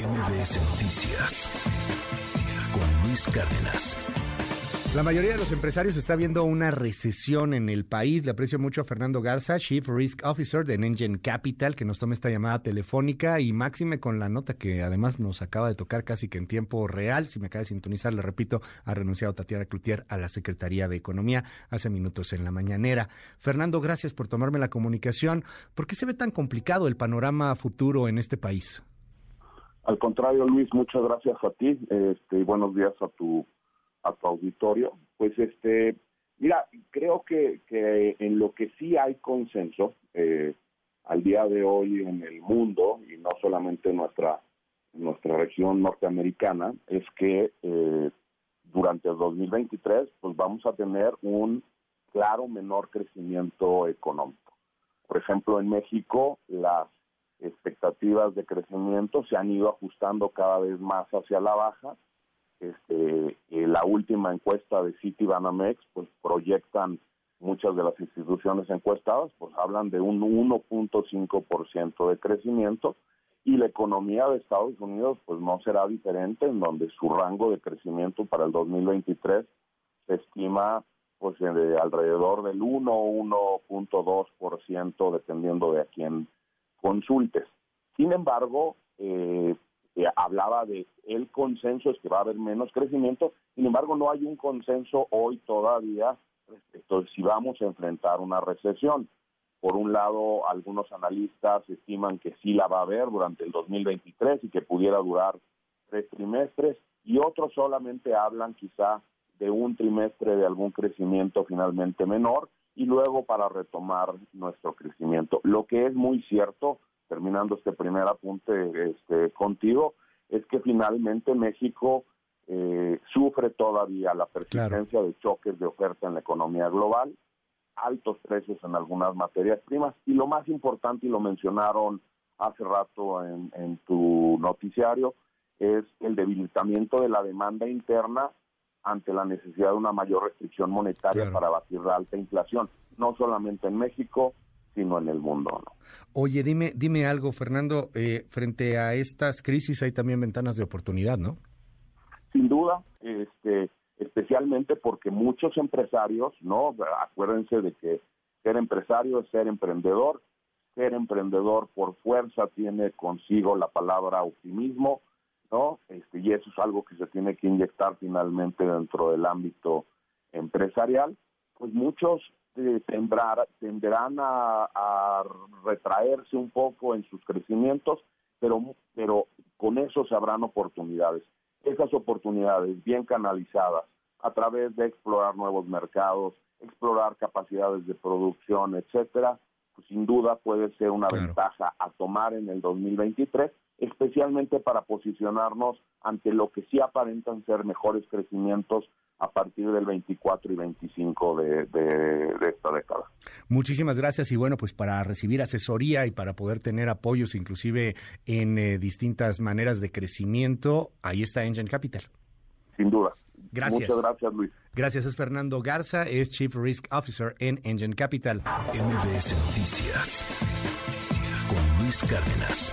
MBS Noticias con Luis Cárdenas. La mayoría de los empresarios está viendo una recesión en el país. Le aprecio mucho a Fernando Garza, Chief Risk Officer de Engine Capital, que nos toma esta llamada telefónica y máxime con la nota que además nos acaba de tocar casi que en tiempo real. Si me acaba de sintonizar, le repito, ha renunciado Tatiana Cloutier a la Secretaría de Economía hace minutos en la mañanera. Fernando, gracias por tomarme la comunicación. ¿Por qué se ve tan complicado el panorama futuro en este país? Al contrario, Luis, muchas gracias a ti este, y buenos días a tu, a tu auditorio. Pues, este, mira, creo que, que en lo que sí hay consenso eh, al día de hoy en el mundo y no solamente en nuestra, nuestra región norteamericana, es que eh, durante el 2023 pues vamos a tener un claro menor crecimiento económico. Por ejemplo, en México las expectativas de crecimiento se han ido ajustando cada vez más hacia la baja. Este, eh, la última encuesta de Citibanamex, pues proyectan muchas de las instituciones encuestadas, pues hablan de un 1.5% de crecimiento y la economía de Estados Unidos pues no será diferente, en donde su rango de crecimiento para el 2023 se estima pues de alrededor del 1 o 1.2% dependiendo de a quién consultes. Sin embargo, eh, eh, hablaba de el consenso es que va a haber menos crecimiento, sin embargo no hay un consenso hoy todavía respecto de si vamos a enfrentar una recesión. Por un lado, algunos analistas estiman que sí la va a haber durante el 2023 y que pudiera durar tres trimestres, y otros solamente hablan quizá de un trimestre de algún crecimiento finalmente menor y luego para retomar nuestro crecimiento. Lo que es muy cierto, terminando este primer apunte este, contigo, es que finalmente México eh, sufre todavía la persistencia de choques de oferta en la economía global, altos precios en algunas materias primas y lo más importante, y lo mencionaron hace rato en, en tu noticiario, es el debilitamiento de la demanda interna ante la necesidad de una mayor restricción monetaria para batir la alta inflación, no solamente en México, sino en el mundo. Oye, dime, dime algo, Fernando, eh, frente a estas crisis hay también ventanas de oportunidad, ¿no? Sin duda, este, especialmente porque muchos empresarios, ¿no? Acuérdense de que ser empresario es ser emprendedor, ser emprendedor por fuerza tiene consigo la palabra optimismo, ¿no? Este, y eso es algo que se tiene que inyectar finalmente dentro del ámbito empresarial, pues muchos eh, tenderán a, retraerse un poco en sus crecimientos, pero, pero con eso se habrán oportunidades. Esas oportunidades bien canalizadas a través de explorar nuevos mercados, explorar capacidades de producción, etcétera, pues sin duda puede ser una ventaja a tomar en el 2023 especialmente para posicionarnos ante lo que sí aparentan ser mejores crecimientos a partir del 24 y 25 de, esta década. Muchísimas gracias y bueno, pues para recibir asesoría y para poder tener apoyos inclusive en eh, distintas maneras de crecimiento, ahí está Engine Capital. Sin duda. Gracias. Muchas gracias, Luis. Gracias, es Fernando Garza, es Chief Risk Officer en Engine Capital. MBS Noticias con Luis Cárdenas.